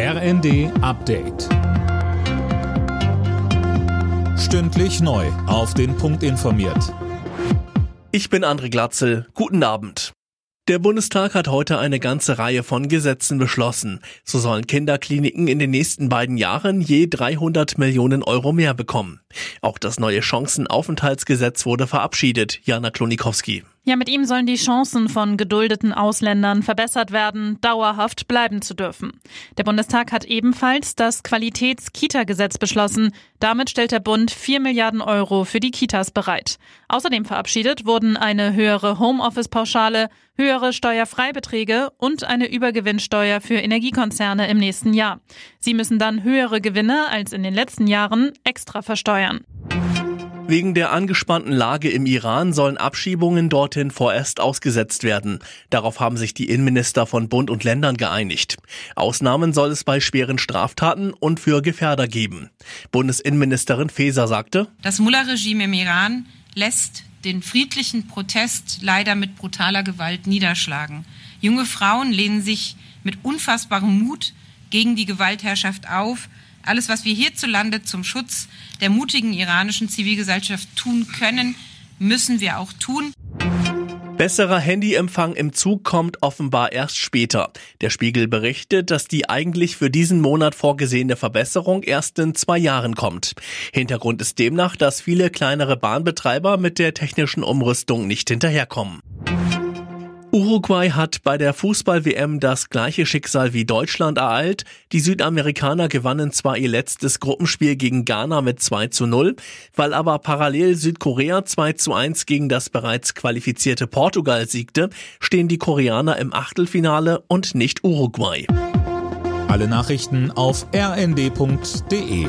RND Update. Stündlich neu. Auf den Punkt informiert. Ich bin André Glatzel. Guten Abend. Der Bundestag hat heute eine ganze Reihe von Gesetzen beschlossen. So sollen Kinderkliniken in den nächsten beiden Jahren je 300 Millionen Euro mehr bekommen. Auch das neue Chancenaufenthaltsgesetz wurde verabschiedet. Jana Klonikowski. Ja, mit ihm sollen die Chancen von geduldeten Ausländern verbessert werden, dauerhaft bleiben zu dürfen. Der Bundestag hat ebenfalls das Qualitäts-Kita-Gesetz beschlossen. Damit stellt der Bund 4 Milliarden Euro für die Kitas bereit. Außerdem verabschiedet wurden eine höhere Homeoffice-Pauschale, höhere Steuerfreibeträge und eine Übergewinnsteuer für Energiekonzerne im nächsten Jahr. Sie müssen dann höhere Gewinne als in den letzten Jahren extra versteuern. Wegen der angespannten Lage im Iran sollen Abschiebungen dorthin vorerst ausgesetzt werden. Darauf haben sich die Innenminister von Bund und Ländern geeinigt. Ausnahmen soll es bei schweren Straftaten und für Gefährder geben. Bundesinnenministerin Faeser sagte, Das Mullah-Regime im Iran lässt den friedlichen Protest leider mit brutaler Gewalt niederschlagen. Junge Frauen lehnen sich mit unfassbarem Mut gegen die Gewaltherrschaft auf. Alles, was wir hierzulande zum Schutz der mutigen iranischen Zivilgesellschaft tun können, müssen wir auch tun. Besserer Handyempfang im Zug kommt offenbar erst später. Der Spiegel berichtet, dass die eigentlich für diesen Monat vorgesehene Verbesserung erst in zwei Jahren kommt. Hintergrund ist demnach, dass viele kleinere Bahnbetreiber mit der technischen Umrüstung nicht hinterherkommen. Uruguay hat bei der Fußball-WM das gleiche Schicksal wie Deutschland ereilt. Die Südamerikaner gewannen zwar ihr letztes Gruppenspiel gegen Ghana mit 2 zu 0, weil aber parallel Südkorea 2 zu 1 gegen das bereits qualifizierte Portugal siegte, stehen die Koreaner im Achtelfinale und nicht Uruguay. Alle Nachrichten auf rnd.de